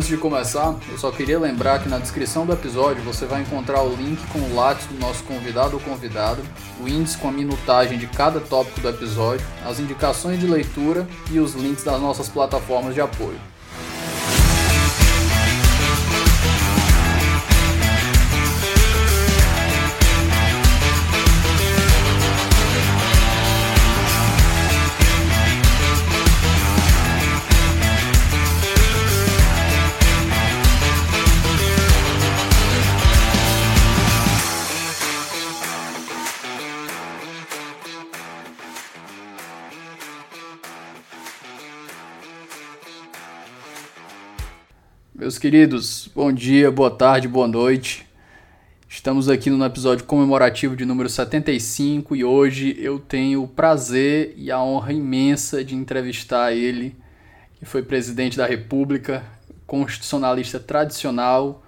Antes de começar, eu só queria lembrar que na descrição do episódio você vai encontrar o link com o lápis do nosso convidado ou convidada, o índice com a minutagem de cada tópico do episódio, as indicações de leitura e os links das nossas plataformas de apoio. Queridos, bom dia, boa tarde, boa noite. Estamos aqui no episódio comemorativo de número 75 e hoje eu tenho o prazer e a honra imensa de entrevistar ele, que foi presidente da República, constitucionalista tradicional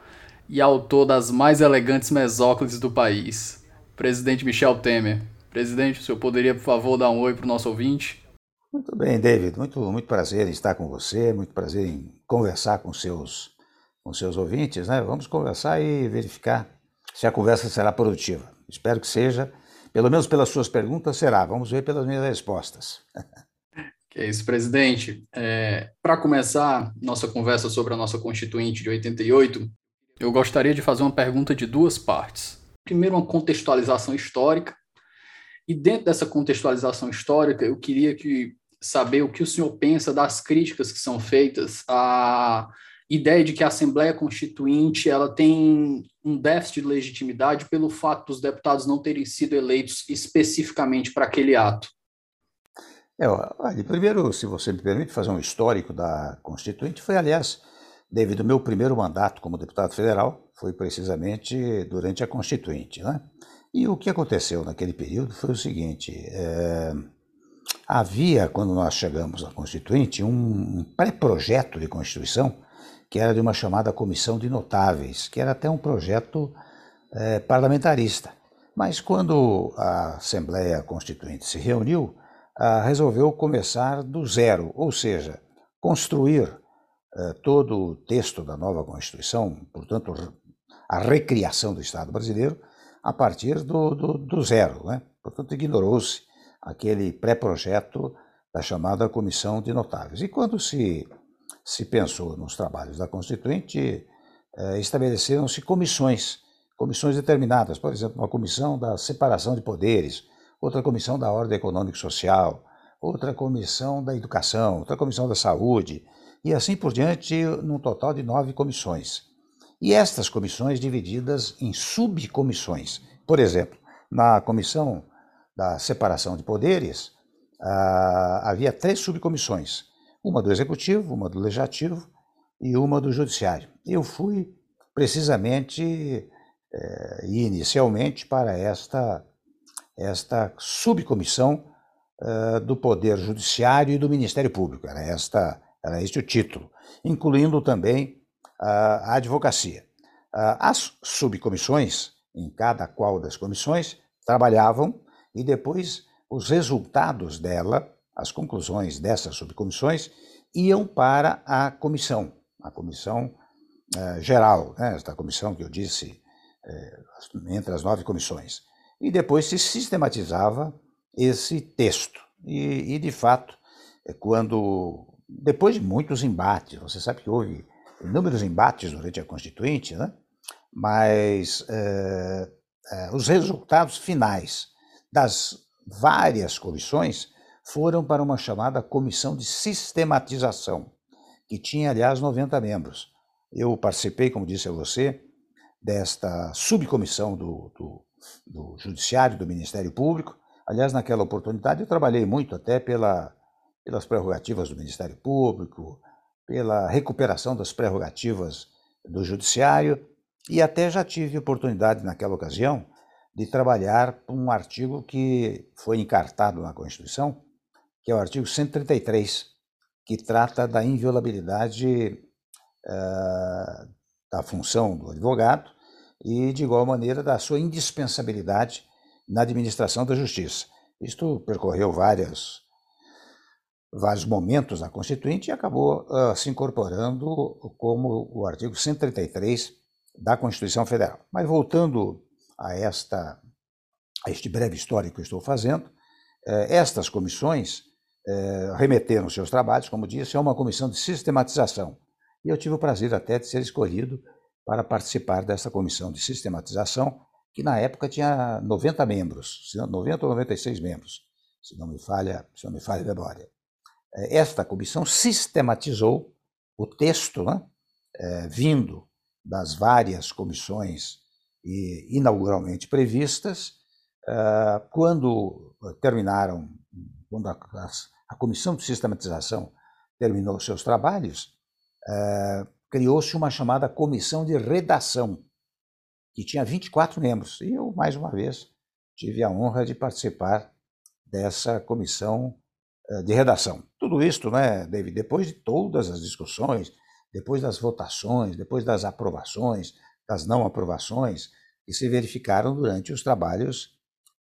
e autor das mais elegantes mesóclises do país, presidente Michel Temer. Presidente, o senhor poderia, por favor, dar um oi para o nosso ouvinte? Muito bem, David. Muito, muito prazer em estar com você, muito prazer em conversar com seus, com seus ouvintes. Né? Vamos conversar e verificar se a conversa será produtiva. Espero que seja, pelo menos pelas suas perguntas, será. Vamos ver pelas minhas respostas. Que é isso, presidente. É, Para começar nossa conversa sobre a nossa Constituinte de 88, eu gostaria de fazer uma pergunta de duas partes. Primeiro, uma contextualização histórica. E dentro dessa contextualização histórica, eu queria que saber o que o senhor pensa das críticas que são feitas à ideia de que a Assembleia Constituinte ela tem um déficit de legitimidade pelo fato dos deputados não terem sido eleitos especificamente para aquele ato. É, olha, primeiro, se você me permite fazer um histórico da Constituinte, foi, aliás, devido ao meu primeiro mandato como deputado federal, foi precisamente durante a Constituinte. Né? E o que aconteceu naquele período foi o seguinte: é, Havia, quando nós chegamos à Constituinte, um pré-projeto de Constituição que era de uma chamada Comissão de Notáveis, que era até um projeto é, parlamentarista. Mas quando a Assembleia Constituinte se reuniu, resolveu começar do zero, ou seja, construir é, todo o texto da nova Constituição, portanto, a recriação do Estado brasileiro, a partir do, do, do zero. Né? Portanto, ignorou-se aquele pré-projeto da chamada Comissão de Notáveis. E quando se, se pensou nos trabalhos da Constituinte, eh, estabeleceram-se comissões, comissões determinadas, por exemplo, uma comissão da separação de poderes, outra comissão da ordem econômica e social, outra comissão da educação, outra comissão da saúde, e assim por diante, num total de nove comissões. E estas comissões divididas em subcomissões. Por exemplo, na comissão da separação de poderes, ah, havia três subcomissões: uma do Executivo, uma do Legislativo e uma do Judiciário. Eu fui precisamente eh, inicialmente para esta, esta subcomissão eh, do Poder Judiciário e do Ministério Público. Era, esta, era este o título, incluindo também a advocacia. Ah, as subcomissões, em cada qual das comissões, trabalhavam e depois os resultados dela, as conclusões dessas subcomissões, iam para a comissão, a comissão uh, geral, né, esta comissão que eu disse, uh, entre as nove comissões. E depois se sistematizava esse texto. E, e, de fato, é quando, depois de muitos embates, você sabe que houve inúmeros embates durante a Constituinte, né? mas os resultados finais das várias comissões foram para uma chamada comissão de sistematização, que tinha, aliás, 90 membros. Eu participei, como disse a você, desta subcomissão do, do, do Judiciário, do Ministério Público. Aliás, naquela oportunidade, eu trabalhei muito até pela, pelas prerrogativas do Ministério Público, pela recuperação das prerrogativas do Judiciário, e até já tive oportunidade, naquela ocasião, de trabalhar um artigo que foi encartado na Constituição, que é o artigo 133, que trata da inviolabilidade uh, da função do advogado e, de igual maneira, da sua indispensabilidade na administração da justiça. Isto percorreu várias, vários momentos da Constituinte e acabou uh, se incorporando como o artigo 133 da Constituição Federal. Mas voltando a, esta, a este breve histórico que eu estou fazendo, eh, estas comissões eh, remeteram seus trabalhos, como disse, a uma comissão de sistematização. E eu tive o prazer até de ser escolhido para participar dessa comissão de sistematização, que na época tinha 90 membros, 90 ou 96 membros, se não me falha, se não me falha a memória. Eh, esta comissão sistematizou o texto né, é, vindo das várias comissões inauguralmente previstas, é, quando terminaram, quando a, a, a, comissão de sistematização terminou seus trabalhos, é, criou-se uma chamada comissão de redação, que tinha 24 membros. E eu, mais uma vez, tive a honra de participar dessa comissão eh, de redação. Tudo isso, né, David, depois de todas as discussões, depois das votações, depois das aprovações, das não aprovações, que se verificaram durante os trabalhos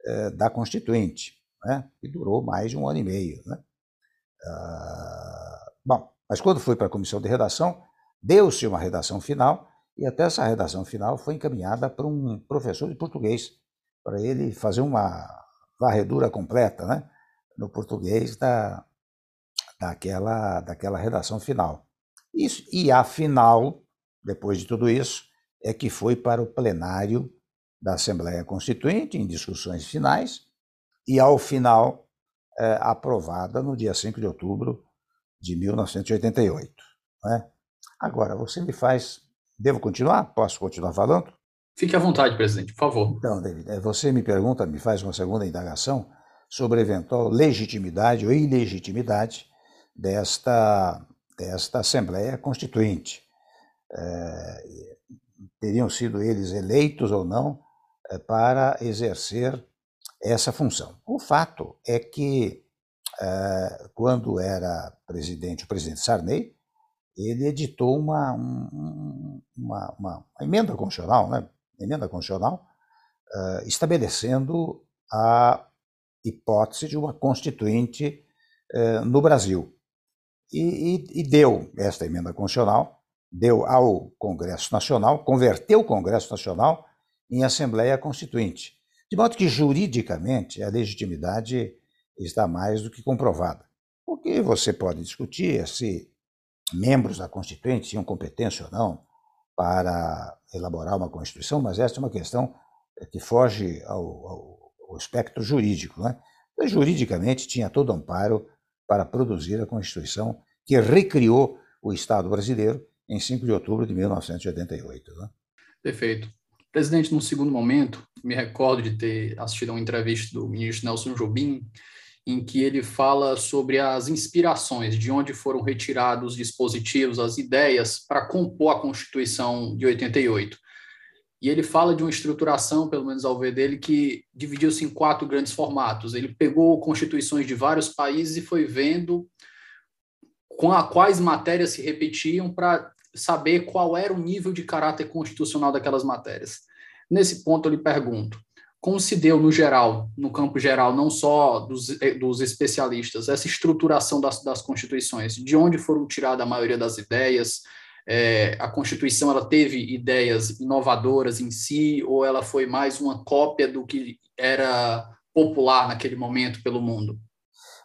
eh, da Constituinte, né, que durou mais de um ano e meio. Né? Ah, bom, mas quando foi para a comissão de redação, deu-se uma redação final, e até essa redação final foi encaminhada para um professor de português, para ele fazer uma varredura completa, né? no português da, daquela, daquela redação final. Isso, e a final, depois de tudo isso, é que foi para o plenário da Assembleia Constituinte, em discussões finais, e ao final é, aprovada no dia 5 de outubro de 1988. Né? Agora, você me faz. Devo continuar? Posso continuar falando? Fique à vontade, presidente, por favor. Então, David, é, você me pergunta, me faz uma segunda indagação sobre a eventual legitimidade ou ilegitimidade desta, desta Assembleia Constituinte. É, teriam sido eles eleitos ou não é, para exercer essa função. O fato é que, é, quando era presidente, o presidente Sarney, ele editou uma, uma, uma, uma emenda constitucional, né? emenda constitucional, é, estabelecendo a hipótese de uma constituinte eh, no Brasil. E, e, e, deu esta emenda constitucional, deu ao Congresso Nacional, converteu o Congresso Nacional em Assembleia Constituinte. De modo que, juridicamente, a legitimidade está mais do que comprovada. O que você pode discutir é se membros da Constituinte tinham competência ou não para elaborar uma Constituição, mas essa é uma questão que foge ao, ao o espectro jurídico. Né? Mas, juridicamente, tinha todo amparo para produzir a Constituição que recriou o Estado brasileiro em 5 de outubro de 1988. Né? Perfeito. Presidente, num segundo momento, me recordo de ter assistido a uma entrevista do ministro Nelson Jobim, em que ele fala sobre as inspirações, de onde foram retirados os dispositivos, as ideias para compor a Constituição de 88. E ele fala de uma estruturação, pelo menos ao ver dele, que dividiu-se em quatro grandes formatos. Ele pegou constituições de vários países e foi vendo com a, quais matérias se repetiam para saber qual era o nível de caráter constitucional daquelas matérias. Nesse ponto, eu lhe pergunto: como se deu, no geral, no campo geral, não só dos, eh, dos especialistas, essa estruturação das, das constituições? De onde foram tiradas a maioria das ideias? é, a Constituição ela teve ideias inovadoras em si ou ela foi mais uma cópia do que era popular naquele momento pelo mundo?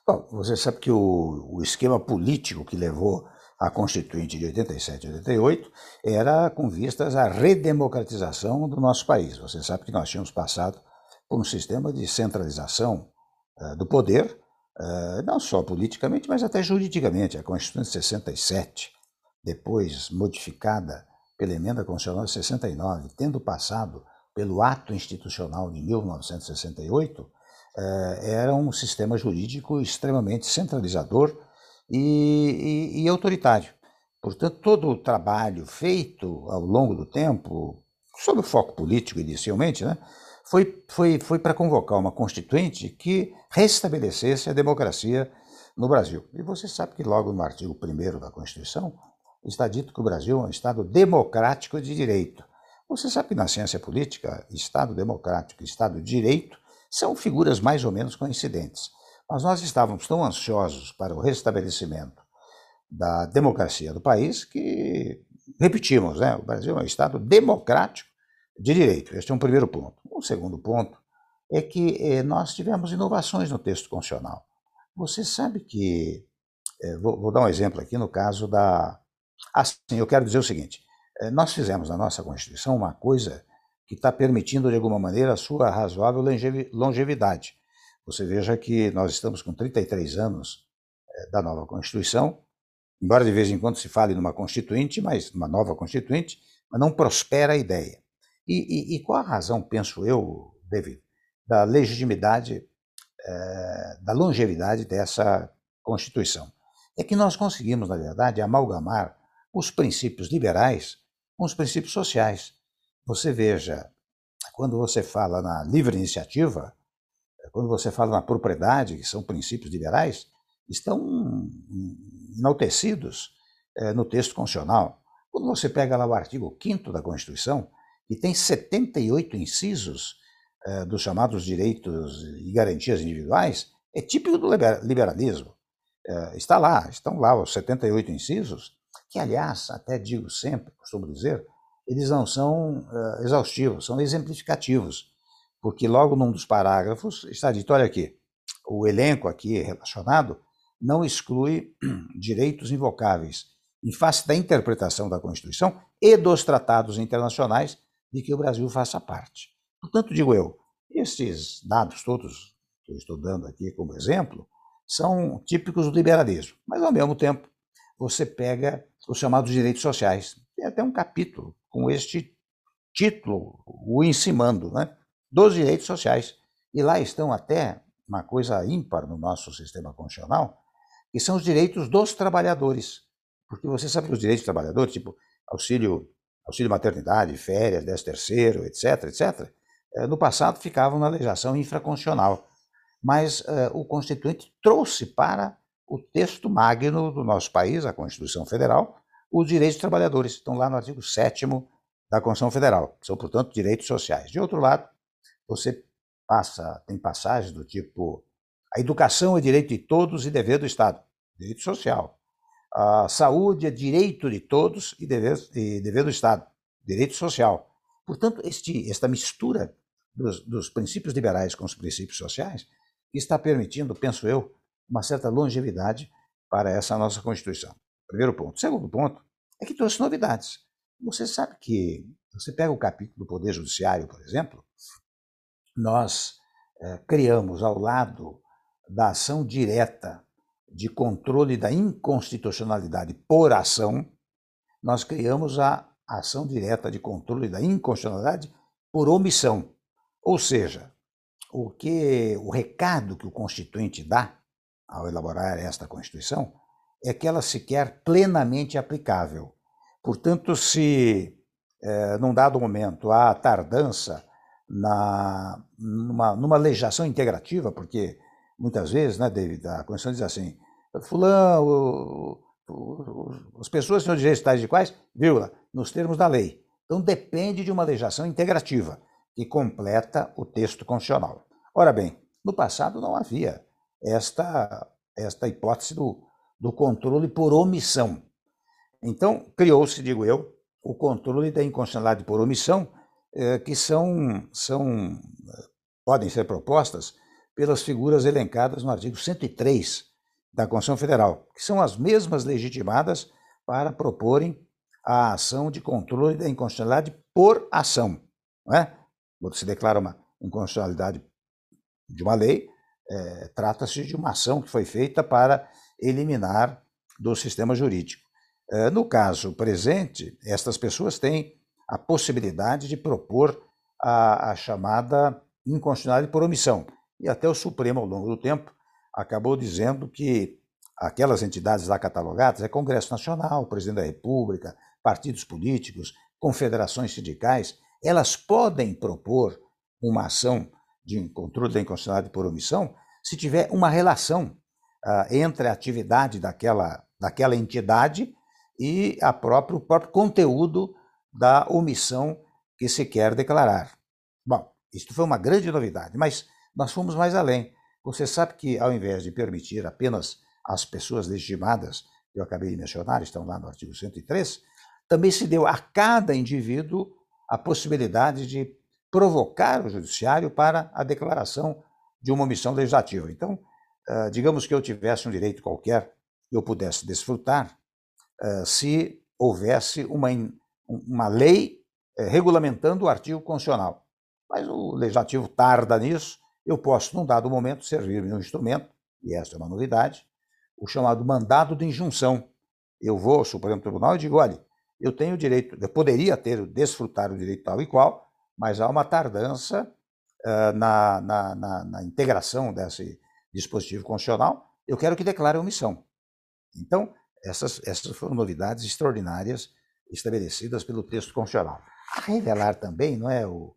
Bom, você sabe que o, o esquema político que levou a Constituinte de 87 e 88 era com vistas à redemocratização do nosso país. Você sabe que nós tínhamos passado por um sistema de centralização uh, do poder, uh, não só politicamente, mas até juridicamente. A Constituição de 67 depois modificada pela Emenda Constitucional de 69, tendo passado pelo Ato Institucional de 1968, eh, era um sistema jurídico extremamente centralizador e, e, e autoritário. Portanto, todo o trabalho feito ao longo do tempo, sob o foco político inicialmente, né, foi, foi, foi para convocar uma constituinte que restabelecesse a democracia no Brasil. E você sabe que logo no artigo 1 da Constituição, está dito que o Brasil é um Estado democrático de direito. Você sabe que na ciência política, Estado democrático e Estado de direito são figuras mais ou menos coincidentes. Mas nós estávamos tão ansiosos para o restabelecimento da democracia do país que repetimos, né? O Brasil é um Estado democrático de direito. Este é um primeiro ponto. Um segundo ponto é que eh, nós tivemos inovações no texto constitucional. Você sabe que, eh, vou, vou, dar um exemplo aqui no caso da. Assim, eu quero dizer o seguinte: eh, nós fizemos na nossa Constituição uma coisa que está permitindo, de alguma maneira, a sua razoável longevidade. Você veja que nós estamos com 33 anos eh, da nova Constituição, embora de vez em quando se fale numa Constituinte, mas numa nova Constituinte, mas não prospera a ideia. E, e, e qual a razão, penso eu, David, da legitimidade, é, da longevidade dessa Constituição? É que nós conseguimos, na verdade, amalgamar os princípios liberais com os princípios sociais. Você veja, quando você fala na livre iniciativa, quando você fala na propriedade, que são princípios liberais, estão enaltecidos é, no texto constitucional. Quando você pega lá o artigo 5 da Constituição, que tem 78 incisos é, dos chamados direitos e garantias individuais, é típico do liberalismo. É, está lá, estão lá os 78 incisos, que, aliás, até digo sempre, costumo dizer, eles não são exaustivos, são exemplificativos porque logo num dos parágrafos está dito, olha aqui, o elenco aqui relacionado não exclui direitos invocáveis em face da interpretação da Constituição e dos tratados internacionais de que o Brasil faça parte. Portanto, digo eu, esses dados todos que eu estou dando aqui como exemplo são típicos do liberalismo, mas ao mesmo tempo você pega os chamados direitos sociais. Tem até um capítulo com este título, o encimando, né? Dos direitos sociais. E lá estão até uma coisa ímpar no nosso sistema constitucional, que são os direitos dos trabalhadores. Porque você sabe que os direitos dos trabalhadores, tipo auxílio, auxílio maternidade, férias, 10 terceiro, etc., etc., eh, no passado ficavam na legislação infraconstitucional. Mas uh, o Constituinte trouxe para o texto magno do nosso país, a Constituição Federal, os direitos dos trabalhadores. Estão lá no artigo 7 da Constituição Federal. São, portanto, direitos sociais. De outro lado, você passa, tem passagens do tipo: a educação é direito de todos e dever do Estado, direito social. A saúde é direito de todos e dever, e dever do Estado, direito social. Portanto, este, esta mistura dos, dos princípios liberais com os princípios sociais está permitindo, penso eu, uma certa longevidade para essa nossa Constituição. Primeiro ponto. Segundo ponto é que trouxe novidades. Você sabe que, você pega o capítulo do Poder Judiciário, por exemplo, nós é, criamos ao lado da ação direta de controle da inconstitucionalidade por ação, nós criamos a ação direta de controle da inconstitucionalidade por omissão. Ou seja, o que o recado que o constituinte dá ao elaborar esta Constituição é que ela se quer plenamente aplicável. Portanto, se é, num dado momento há tardança na, numa, numa legislação integrativa, porque muitas vezes, né, David, a Constituição diz assim, fulano, as pessoas têm direitos tais de quais, vírgula, nos termos da lei. Então depende de uma legislação integrativa que completa o texto constitucional. Ora bem, no passado não havia esta, esta hipótese do, do controle por omissão. Então, criou-se, digo eu, o controle da inconstitucionalidade por omissão, é, que são, são, podem ser propostas pelas figuras elencadas no artigo 103 da Constituição Federal, que são as mesmas legitimadas para proporem a ação de controle da inconstitucionalidade por ação. Não é? Quando se declara uma inconstitucionalidade de uma lei, é, trata-se de uma ação que foi feita para eliminar do sistema jurídico. É, no caso presente, estas pessoas têm a possibilidade de propor a, a chamada inconstitucionalidade por omissão. E até o Supremo, ao longo do tempo, acabou dizendo que aquelas entidades lá catalogadas é Congresso Nacional, Presidente da República, partidos políticos, confederações sindicais, elas podem propor uma ação de controle da inconstitucionalidade por omissão se tiver uma relação uh, entre a atividade daquela, daquela entidade e a próprio, o próprio conteúdo da omissão que se quer declarar. Bom, isto foi uma grande novidade, mas nós fomos mais além. Você sabe que, ao invés de permitir apenas as pessoas legitimadas, que eu acabei de mencionar, estão lá no artigo 103, também se deu a cada indivíduo a possibilidade de provocar o judiciário para a declaração de uma omissão legislativa. Então, ah, digamos que eu tivesse um direito qualquer e eu pudesse desfrutar, ah, se houvesse uma, uma lei eh, regulamentando o artigo constitucional. Mas o legislativo tarda nisso, eu posso, num dado momento, servir-me um instrumento, e essa é uma novidade, o chamado mandado de injunção. Eu vou ao Supremo Tribunal e digo, olha, eu tenho o direito, eu poderia ter, desfrutar o direito tal e qual, mas há uma tardança uh, na, na, na, na, integração desse dispositivo constitucional, eu quero que declare omissão. Então, essas, essas foram novidades extraordinárias estabelecidas pelo texto constitucional. Revelar também, não é, o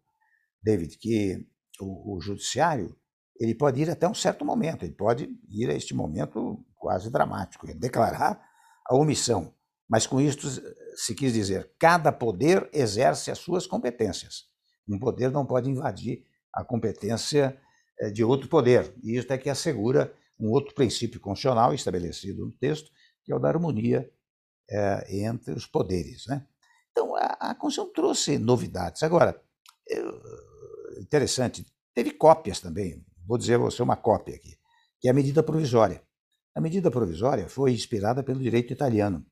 David, que o, o judiciário ele pode ir até um certo momento, ele pode ir a este momento quase dramático, declarar a omissão. Mas com isso se quis dizer, cada poder exerce as suas competências. Um poder não pode invadir a competência eh, de outro poder. E isso é que assegura um outro princípio constitucional estabelecido no texto, que é o da harmonia é, entre os poderes. Né? Então, a, a Constituição trouxe novidades. Agora, eu, interessante, teve cópias também. Vou dizer a você uma cópia aqui, que é a medida provisória. A medida provisória foi inspirada pelo direito italiano.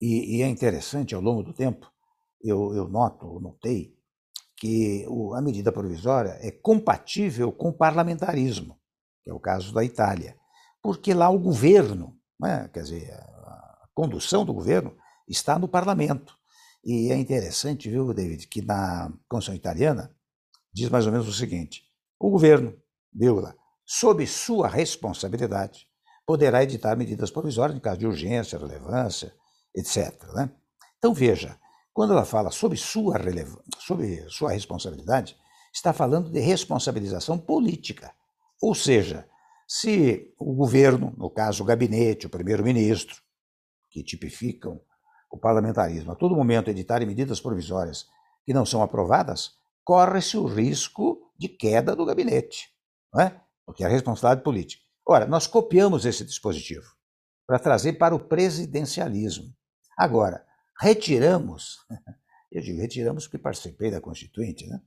E, e é interessante, ao longo do tempo, eu, eu noto, notei, que o, a medida provisória é compatível com o parlamentarismo, que é o caso da Itália, porque lá o governo, né, quer dizer, condução do governo está no parlamento. E é interessante, viu, David, que na Constituição italiana diz mais ou menos o seguinte: o governo, vírgula, sob sua responsabilidade, poderá editar medidas provisórias em caso de urgência, relevância, etc. Né? Então veja, quando ela fala sobre sua, sobre sua responsabilidade, está falando de responsabilização política. Ou seja, se o governo, no caso o gabinete, o primeiro-ministro, que tipificam o parlamentarismo, a todo momento editarem medidas provisórias que não são aprovadas, corre-se o risco de queda do gabinete, não é? porque é responsabilidade política. Ora, nós copiamos esse dispositivo para trazer para o presidencialismo. Agora, retiramos, eu digo retiramos porque participei da Constituinte, né?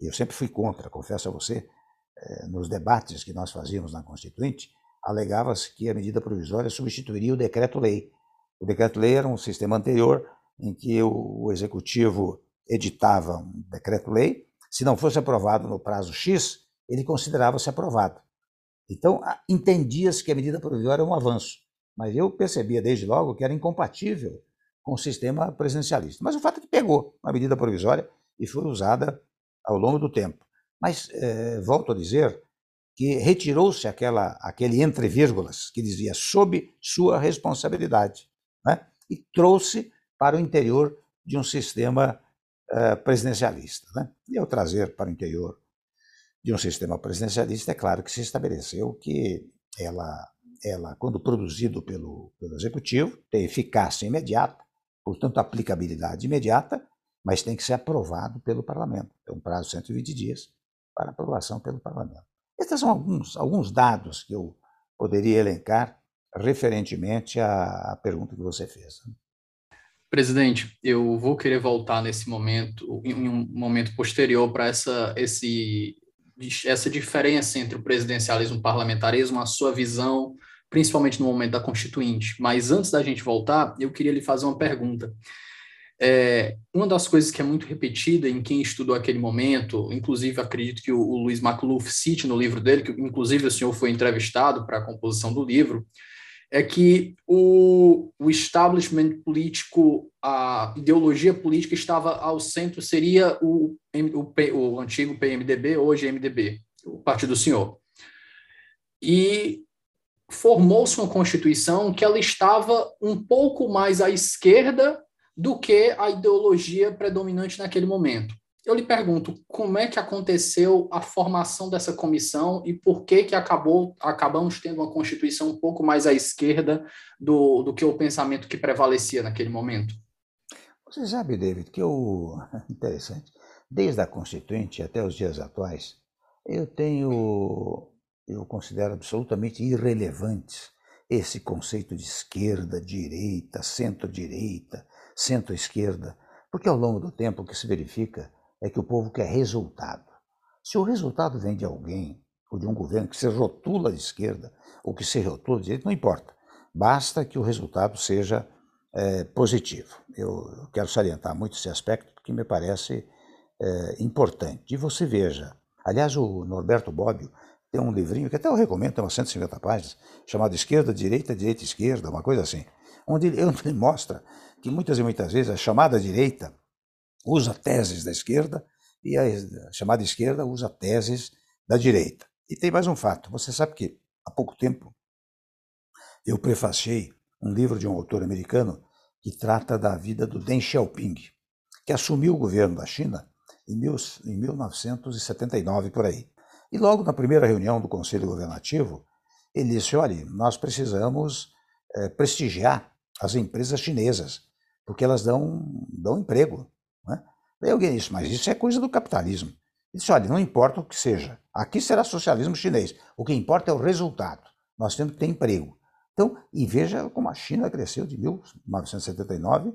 Eu sempre fui contra, confesso a você, eh, nos debates que nós fazíamos na Constituinte, alegava-se que a medida provisória substituiria o decreto-lei. O decreto-lei era um sistema anterior em que o executivo editava um decreto-lei, se não fosse aprovado no prazo X, ele considerava-se aprovado. Então, entendia-se que a medida provisória era um avanço, mas eu percebia desde logo que era incompatível com o sistema presidencialista. Mas o fato é que pegou uma medida provisória e foi usada ao longo do tempo. Mas, eh, volto a dizer, que retirou-se aquela aquele entre vírgulas que dizia sob sua responsabilidade, né? e trouxe para o interior de um sistema uh, presidencialista. Né? E ao trazer para o interior de um sistema presidencialista, é claro que se estabeleceu que ela, ela quando produzido pelo, pelo executivo, tem eficácia imediata, portanto, aplicabilidade imediata, mas tem que ser aprovado pelo parlamento. Tem um prazo de 120 dias para aprovação pelo parlamento. Estes são alguns, alguns dados que eu poderia elencar referentemente à, pergunta que você fez. Né? Presidente, eu vou querer voltar nesse momento, em um momento posterior, para essa, essa diferença entre o presidencialismo e o parlamentarismo, a sua visão principalmente no momento da Constituinte. Mas antes da gente voltar, eu queria lhe fazer uma pergunta. É, uma das coisas que é muito repetida em quem estudou aquele momento, inclusive acredito que o, o Luiz McLuff cite no livro dele, que inclusive o senhor foi entrevistado para a composição do livro, é que o, o establishment político, a ideologia política estava ao centro, seria o, o, o antigo PMDB, hoje MDB, o partido do senhor. E formou-se uma Constituição que ela estava um pouco mais à esquerda do que a ideologia predominante naquele momento. Eu lhe pergunto, como é que aconteceu a formação dessa comissão e por que que acabou acabamos tendo uma Constituição um pouco mais à esquerda do, do que o pensamento que prevalecia naquele momento? Você sabe, David, que o interessante, desde a Constituinte até os dias atuais, eu tenho eu considero absolutamente irrelevantes esse conceito de esquerda, direita, centro-direita, centro-esquerda, porque ao longo do tempo o que se verifica é que o povo quer resultado. Se o resultado vem de alguém, ou de um governo que se rotula de esquerda, ou que se rotula de direita, não importa. Basta que o resultado seja é, positivo. Eu quero salientar muito esse aspecto, porque me parece é, importante. E você veja, aliás, o Norberto Bobbio tem um livrinho que até eu recomendo, tem umas 150 páginas, chamado Esquerda, Direita, Direita, Esquerda, uma coisa assim, onde ele, ele mostra que muitas e muitas vezes a chamada direita usa teses da esquerda e a chamada esquerda usa teses da direita. E tem mais um fato: você sabe que há pouco tempo eu prefaciei um livro de um autor americano que trata da vida do Deng Xiaoping, que assumiu o governo da China em 1979 por aí. E logo na primeira reunião do Conselho Governativo, ele disse: olha, nós precisamos é, prestigiar as empresas chinesas, porque elas dão, dão emprego. Né? Daí alguém disse, mas isso é coisa do capitalismo. Ele disse, olha, não importa o que seja, aqui será socialismo chinês, o que importa é o resultado. Nós temos que ter emprego. Então, e veja como a China cresceu de 1979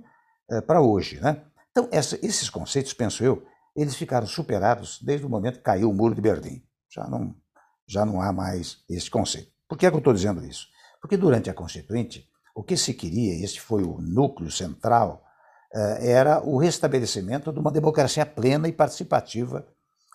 é, para hoje. Né? Então, essa, esses conceitos, penso eu, eles ficaram superados desde o momento que caiu o muro de Berlim. Já não, já não há mais esse conceito. Por que, é que eu estou dizendo isso? Porque durante a Constituinte, o que se queria, e esse foi o núcleo central eh, era o restabelecimento de uma democracia plena e participativa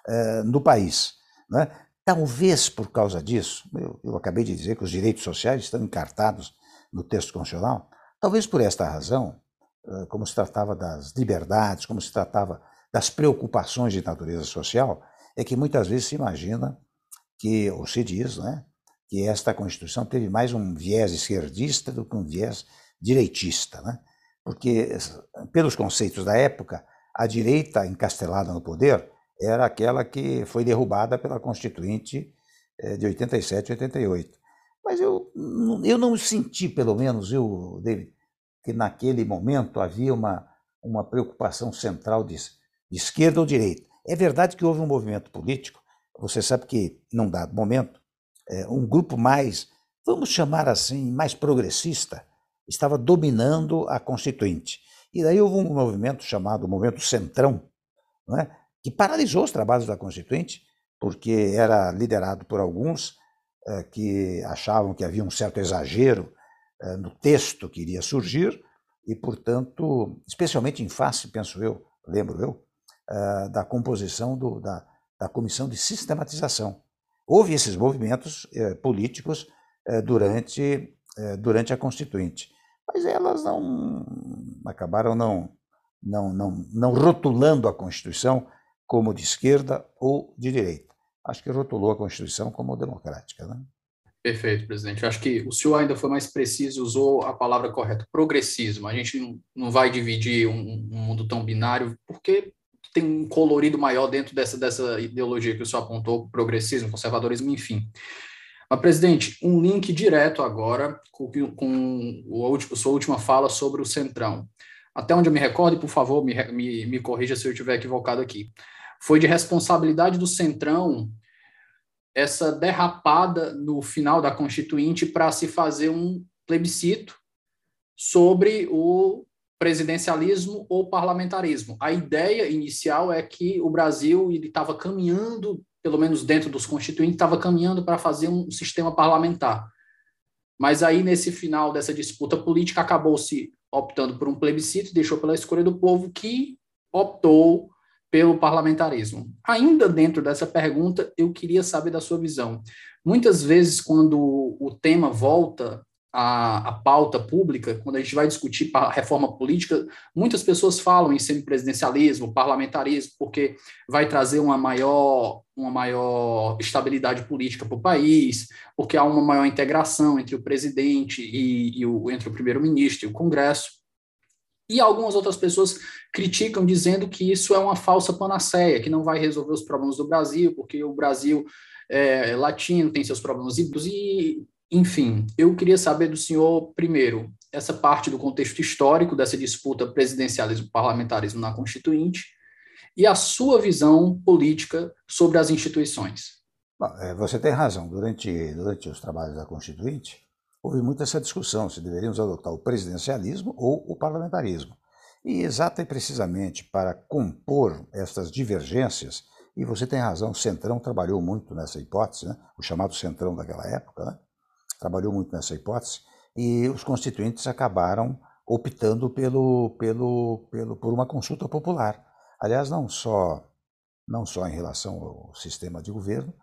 eh, no país. Né? Talvez por causa disso, eu, eu acabei de dizer que os direitos sociais estão encartados no texto constitucional, talvez por esta razão, eh, como se tratava das liberdades, como se tratava das preocupações de natureza social, é que muitas vezes se imagina que, ou se diz, né, que esta Constituição teve mais um viés esquerdista do que um viés direitista. Né? Porque, pelos conceitos da época, a direita encastelada no poder era aquela que foi derrubada pela Constituinte eh, de 87 e 88. Mas eu, eu não senti, pelo menos, eu, David, que naquele momento havia uma, uma preocupação central de, de esquerda ou direita. É verdade que houve um movimento político, você sabe que, num dado momento, é, um grupo mais, vamos chamar assim, mais progressista, estava dominando a Constituinte. E daí houve um movimento chamado Movimento Centrão, é? que paralisou os trabalhos da Constituinte, porque era liderado por alguns eh, que achavam que havia um certo exagero eh, no texto que iria surgir, e, portanto, especialmente em face, penso eu, lembro eu, eh, da composição do, da, da comissão de sistematização. Houve esses movimentos políticos durante, durante a Constituinte mas elas não acabaram não, não, não, não rotulando a Constituição como de esquerda ou de direita. Acho que rotulou a Constituição como democrática. Né? Perfeito, presidente. Acho que o senhor ainda foi mais preciso, usou a palavra correta, progressismo. A gente não, vai dividir um, um mundo tão binário, porque tem um colorido maior dentro dessa, dessa ideologia que o senhor apontou, progressismo, conservadorismo, enfim. Mas, presidente, um link direto agora com, com o, a sua última fala sobre o Centrão. Até onde eu me recordo, e por favor, me, me, me corrija se eu estiver equivocado aqui. Foi de responsabilidade do Centrão essa derrapada no final da Constituinte para se fazer um plebiscito sobre o presidencialismo ou parlamentarismo. A ideia inicial é que o Brasil estava caminhando pelo menos dentro dos constituintes, estava caminhando para fazer um sistema parlamentar. Mas aí, nesse final dessa disputa política, acabou se optando por um plebiscito, deixou pela escolha do povo, que optou pelo parlamentarismo. Ainda dentro dessa pergunta, eu queria saber da sua visão. Muitas vezes, quando o tema volta a, a pauta pública, quando a gente vai discutir a reforma política, muitas pessoas falam em semipresidencialismo, parlamentarismo, porque vai trazer uma maior, uma maior estabilidade política para o país, porque há uma maior integração entre o presidente e, e o, entre o primeiro-ministro e o Congresso. E algumas outras pessoas criticam dizendo que isso é uma falsa panaceia, que não vai resolver os problemas do Brasil, porque o Brasil é, latino tem seus problemas e enfim, eu queria saber do senhor, primeiro, essa parte do contexto histórico dessa disputa presidencialismo-parlamentarismo na Constituinte e a sua visão política sobre as instituições. É, você tem razão. Durante, durante os trabalhos da Constituinte, houve muito essa discussão se deveríamos adotar o presidencialismo ou o parlamentarismo. E exata e precisamente para compor estas divergências, e você tem razão, o Centrão trabalhou muito nessa hipótese, né? o chamado Centrão daquela época, né? Trabalhou muito nessa hipótese, e os constituintes acabaram optando pelo, pelo, pelo, por uma consulta popular. Aliás, não só, não só em relação ao sistema de governo,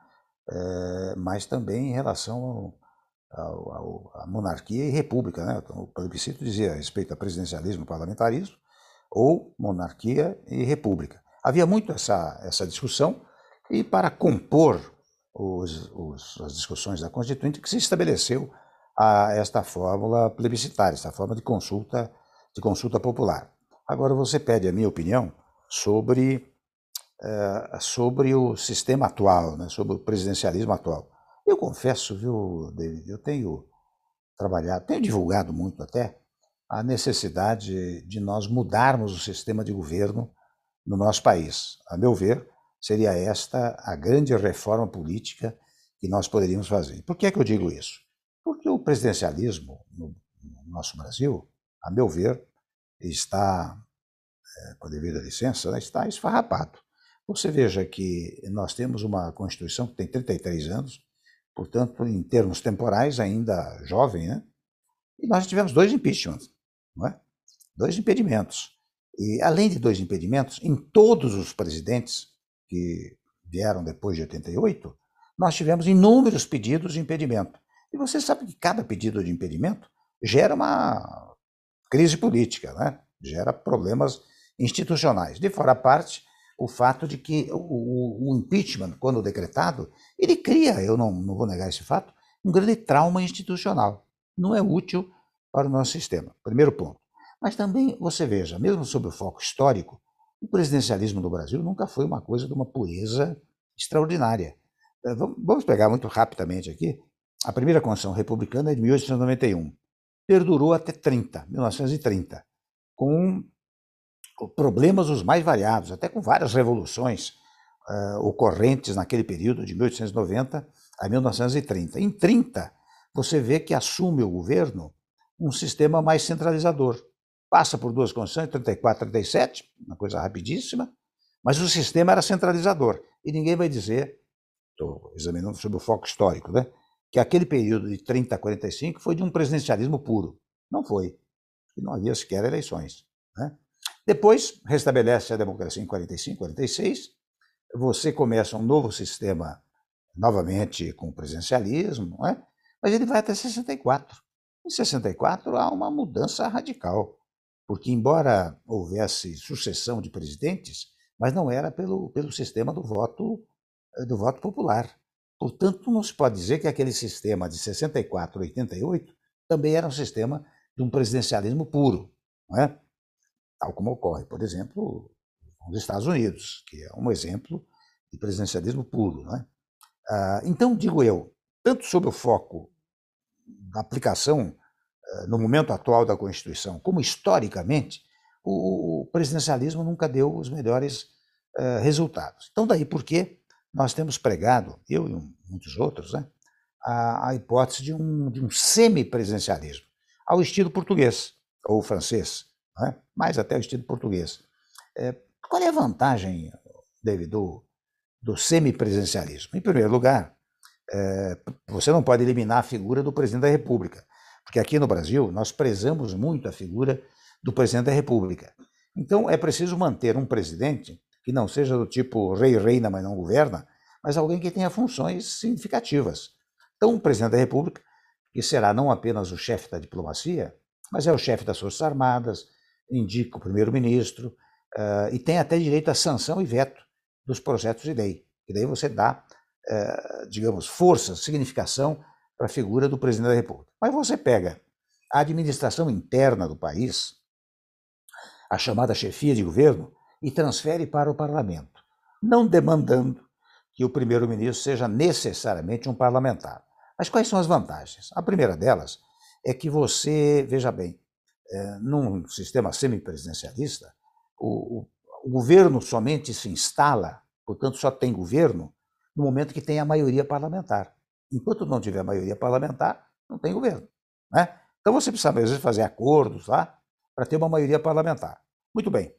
é, mas também em relação à monarquia e república. Né? Então, o plebiscito dizia a respeito a presidencialismo e parlamentarismo, ou monarquia e república. Havia muito essa, essa discussão, e para compor os, os, as discussões da Constituinte, que se estabeleceu a esta fórmula plebiscitária, esta forma de consulta, de consulta popular. Agora você pede a minha opinião sobre uh, sobre o sistema atual, né, sobre o presidencialismo atual. Eu confesso, viu, David, eu tenho trabalhado, tenho divulgado muito até, a necessidade de nós mudarmos o sistema de governo no nosso país. A meu ver, seria esta a grande reforma política que nós poderíamos fazer. Por que é que eu digo isso? Porque o presidencialismo no, no nosso Brasil, a meu ver, está, é, com a devida licença, né, está esfarrapado. Você veja que nós temos uma Constituição que tem 33 anos, portanto, em termos temporais, ainda jovem, né? E nós tivemos dois impeachments, não é? dois impedimentos. E, além de dois impedimentos, em todos os presidentes que vieram depois de 88, nós tivemos inúmeros pedidos de impedimento. E você sabe que cada pedido de impedimento gera uma crise política, né? gera problemas institucionais. De fora a parte, o fato de que o, o, impeachment, quando decretado, ele cria, eu não, não vou negar esse fato, um grande trauma institucional. Não é útil para o nosso sistema. Primeiro ponto. Mas também, você veja, mesmo sob o foco histórico, o presidencialismo no Brasil nunca foi uma coisa de uma pureza extraordinária. Eh, vamos pegar muito rapidamente aqui. A primeira Constituição Republicana é de 1891. Perdurou até 30, 1930, com problemas os mais variados, até com várias revoluções uh, ocorrentes naquele período de 1890 a 1930. Em 30, você vê que assume o governo um sistema mais centralizador. Passa por duas constituições, 34 e 37, uma coisa rapidíssima, mas o sistema era centralizador. E ninguém vai dizer, estou examinando sobre o foco histórico, né, que aquele período de 30 a 45 foi de um presidencialismo puro. Não foi. E não havia sequer eleições. Né? Depois, restabelece a democracia em 45, 46, você começa um novo sistema, novamente com presencialismo, não é? mas ele vai até 64. Em 64 há uma mudança radical, porque embora houvesse sucessão de presidentes, mas não era pelo, pelo sistema do voto, eh, do voto popular. Portanto, não se pode dizer que aquele sistema de 64 a 88 também era um sistema de um presidencialismo puro. Não é? tal como ocorre, por exemplo, nos Estados Unidos, que é um exemplo de presidencialismo puro. Né? Ah, então, digo eu, tanto sob o foco da aplicação no momento atual da Constituição, como historicamente, o, presidencialismo nunca deu os melhores ah, resultados. Então, daí porque nós temos pregado, eu e muitos outros, né, a, a hipótese de um, de um semipresidencialismo, ao estilo português ou francês, né? mais até o estilo português. É, qual é a vantagem, David, do, do semipresencialismo? Em primeiro lugar, é, você não pode eliminar a figura do presidente da República, porque aqui no Brasil nós prezamos muito a figura do presidente da República. Então é preciso manter um presidente que não seja do tipo rei reina, mas não governa, mas alguém que tenha funções significativas. Então, o presidente da República, que será não apenas o chefe da diplomacia, mas é o chefe das Forças Armadas, indica o primeiro-ministro uh, e tem até direito à sanção e veto dos projetos de lei. E daí você dá, uh, digamos, força, significação para a figura do presidente da República. Mas você pega a administração interna do país, a chamada chefia de governo, e transfere para o parlamento, não demandando que o primeiro-ministro seja necessariamente um parlamentar. Mas quais são as vantagens? A primeira delas é que você, veja bem, é, num sistema semipresidencialista, o, o, o governo somente se instala, portanto, só tem governo, no momento que tem a maioria parlamentar. Enquanto não tiver maioria parlamentar, não tem governo. Né? Então você precisa, às vezes, fazer acordos lá para ter uma maioria parlamentar. Muito bem.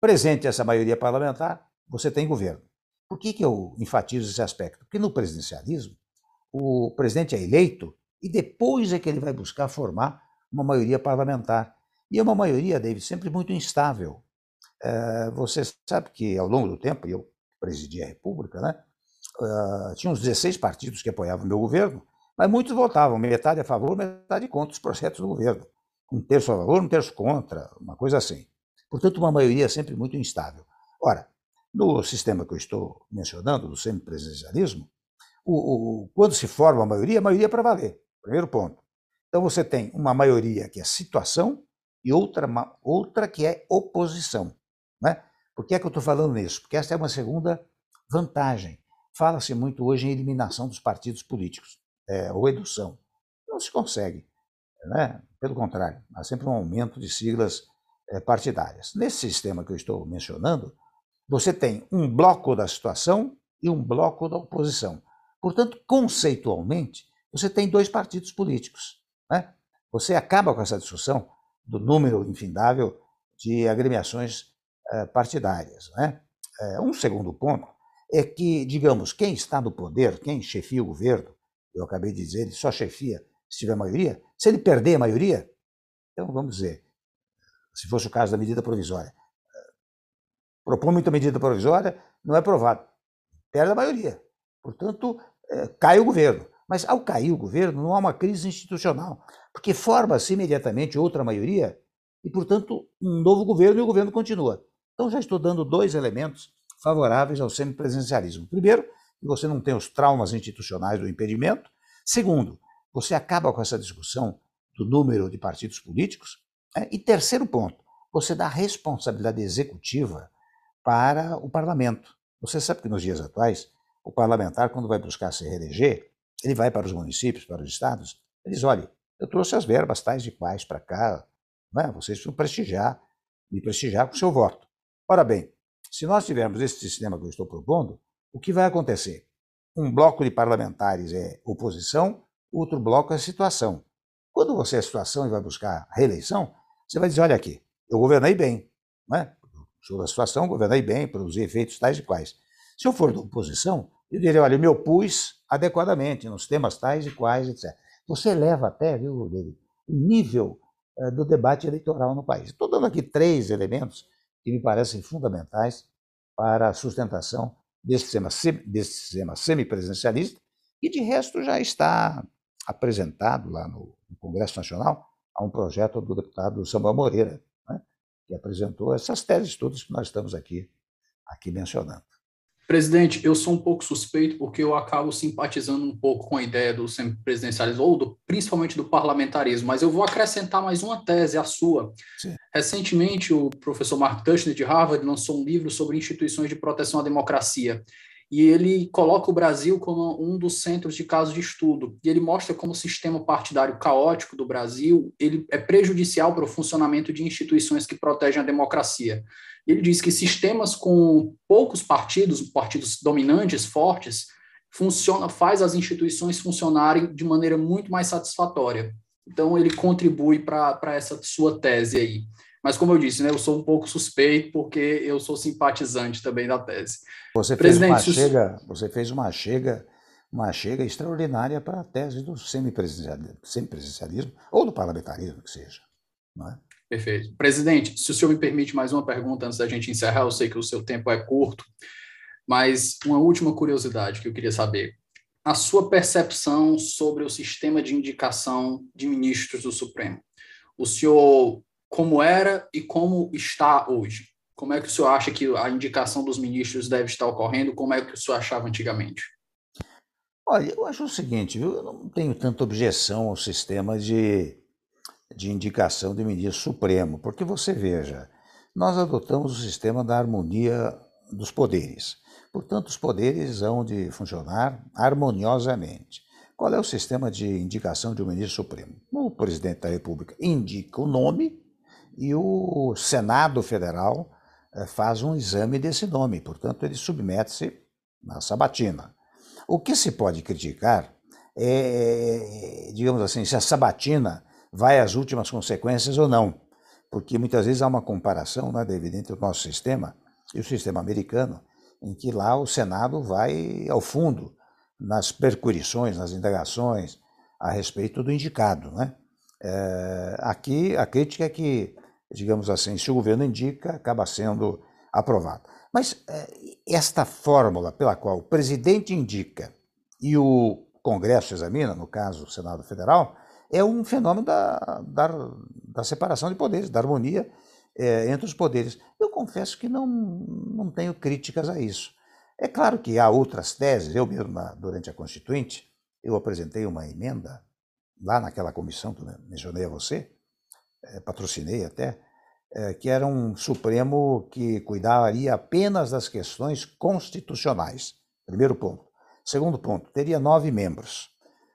Presente essa maioria parlamentar, você tem governo. Por que, que eu enfatizo esse aspecto? Porque no presidencialismo, o presidente é eleito e depois é que ele vai buscar formar uma maioria parlamentar. E é uma maioria, David, sempre muito instável. É, você sabe que ao longo do tempo, eu presidi a República, né? Uh, tinha uns 16 partidos que apoiavam o meu governo, mas muitos votavam, metade a favor, metade contra os projetos do governo. Um terço a favor, um terço contra, uma coisa assim. Portanto, uma maioria sempre muito instável. Ora, no sistema que eu estou mencionando, do semipresidencialismo, o, o, quando se forma a maioria, a maioria é para valer. Primeiro ponto. Então você tem uma maioria que é situação e outra, outra que é oposição. Né? Por que é que eu estou falando nisso? Porque essa é uma segunda vantagem. Fala-se muito hoje em eliminação dos partidos políticos, é, ou redução. Não se consegue. Né? Pelo contrário, há sempre um aumento de siglas é, partidárias. Nesse sistema que eu estou mencionando, você tem um bloco da situação e um bloco da oposição. Portanto, conceitualmente, você tem dois partidos políticos. Né? Você acaba com essa discussão do número infindável de agremiações eh, partidárias. Né? Eh, um segundo ponto é que, digamos, quem está no poder, quem chefia o governo, eu acabei de dizer, ele só chefia se tiver maioria, se ele perder a maioria, então vamos dizer, se fosse o caso da medida provisória, eh, propõe muita medida provisória, não é aprovado, perde a maioria. Portanto, cai o governo. Mas ao cair o governo, não há uma crise institucional, porque forma-se imediatamente outra maioria e, portanto, um novo governo e o governo continua. Então, já estou dando dois elementos favoráveis ao semipresencialismo. Primeiro, você não tem os traumas institucionais do impedimento. Segundo, você acaba com essa discussão do número de partidos políticos. Né? E terceiro ponto, você dá responsabilidade executiva para o parlamento. Você sabe que nos dias atuais, o parlamentar, quando vai buscar se reeleger, ele vai para os municípios, para os estados, ele diz: olha, eu trouxe as verbas tais e quais para cá, né? vocês precisam prestigiar, me prestigiar com o seu voto. Ora bem, se nós tivermos esse sistema que eu estou propondo, o que vai acontecer? Um bloco de parlamentares é oposição, outro bloco é situação. Quando você é situação e vai buscar reeleição, você vai dizer: olha aqui, eu governei bem, né? sou da situação, governei bem, produzi efeitos tais e quais. Se eu for da oposição, eu diria, olha, eu me opus adequadamente nos temas tais e quais, etc. Você eleva até, viu, David, o nível uh, do debate eleitoral no país. Estou dando aqui três elementos que me parecem fundamentais para a sustentação desse sistema, desse sistema semipresencialista, e de resto já está apresentado lá no, no Congresso Nacional a um projeto do deputado Samuel Moreira, né, que apresentou essas teses todas que nós estamos aqui, aqui mencionando. Presidente, eu sou um pouco suspeito porque eu acabo simpatizando um pouco com a ideia do semipresidencialismo, ou do, principalmente do parlamentarismo, mas eu vou acrescentar mais uma tese, a sua. Sim. Recentemente, o professor Mark Tushnet, de Harvard, lançou um livro sobre instituições de proteção à democracia e ele coloca o Brasil como um dos centros de casos de estudo. E ele mostra como o sistema partidário caótico do Brasil ele é prejudicial para o funcionamento de instituições que protegem a democracia. Ele diz que sistemas com poucos partidos, partidos dominantes, fortes, funciona, faz as instituições funcionarem de maneira muito mais satisfatória. Então ele contribui para essa sua tese aí. Mas, como eu disse, né, eu sou um pouco suspeito porque eu sou simpatizante também da tese. Você fez uma chega, você fez uma chega, uma chega extraordinária para a tese do semipresidencialismo, ou do parlamentarismo, que seja. Não é? Perfeito. Presidente, se o senhor me permite mais uma pergunta antes da gente encerrar, eu sei que o seu tempo é curto, mas uma última curiosidade que eu queria saber. A sua percepção sobre o sistema de indicação de ministros do Supremo. O senhor como era e como está hoje? Como é que o senhor acha que a indicação dos ministros deve estar ocorrendo? Como é que o senhor achava antigamente? Olha, eu acho o seguinte, eu não tenho tanta objeção ao sistema de, de indicação de ministro supremo, porque você veja, nós adotamos o sistema da harmonia dos poderes. Portanto, os poderes hão de funcionar harmoniosamente. Qual é o sistema de indicação de um ministro supremo? O presidente da República indica o nome e o Senado Federal eh, faz um exame desse nome, portanto, ele submete-se na sabatina. O que se pode criticar é, digamos assim, se a sabatina vai às últimas consequências ou não. Porque muitas vezes há uma comparação, né, David, entre o nosso sistema e o sistema americano, em que lá o Senado vai ao fundo nas percurições, nas indagações a respeito do indicado. Né? É, aqui a crítica é que, digamos assim, se o governo indica, acaba sendo aprovado. Mas é, esta fórmula pela qual o presidente indica e o Congresso examina, no caso o Senado Federal, é um fenômeno da, da, da separação de poderes, da harmonia é, entre os poderes. Eu confesso que não, não tenho críticas a isso. É claro que há outras teses, eu mesmo, na, durante a Constituinte, eu apresentei uma emenda lá naquela comissão que mencionei a você, é, patrocinei até, é, que era um Supremo que cuidaria apenas das questões constitucionais. Primeiro ponto. Segundo ponto, teria nove membros.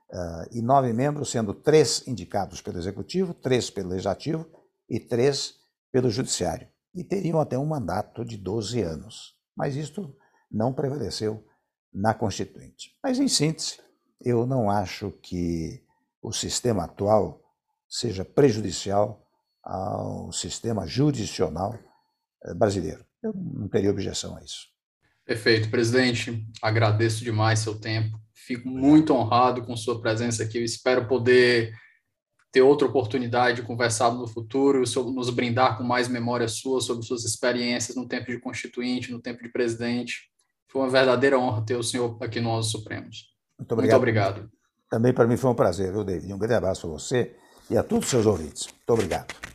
Uh, e nove membros, sendo três indicados pelo Executivo, três pelo Legislativo e três pelo Judiciário. E teriam até um mandato de 12 anos. Mas isto não prevaleceu na Constituinte. Mas, em síntese, eu não acho que o sistema atual seja prejudicial ao sistema jurisdicional eh, brasileiro. Eu não teria objeção a isso. Perfeito, presidente. Agradeço demais seu tempo. Fico muito honrado com sua presença aqui. Eu espero poder ter outra oportunidade de conversar no futuro, nos brindar com mais memórias suas sobre suas experiências no tempo de constituinte, no tempo de presidente. Foi uma verdadeira honra ter o senhor aqui no Onze Supremos. Muito obrigado. Muito obrigado. Também para mim foi um prazer, viu, David? Um grande abraço a você e a todos os seus ouvintes. Muito obrigado.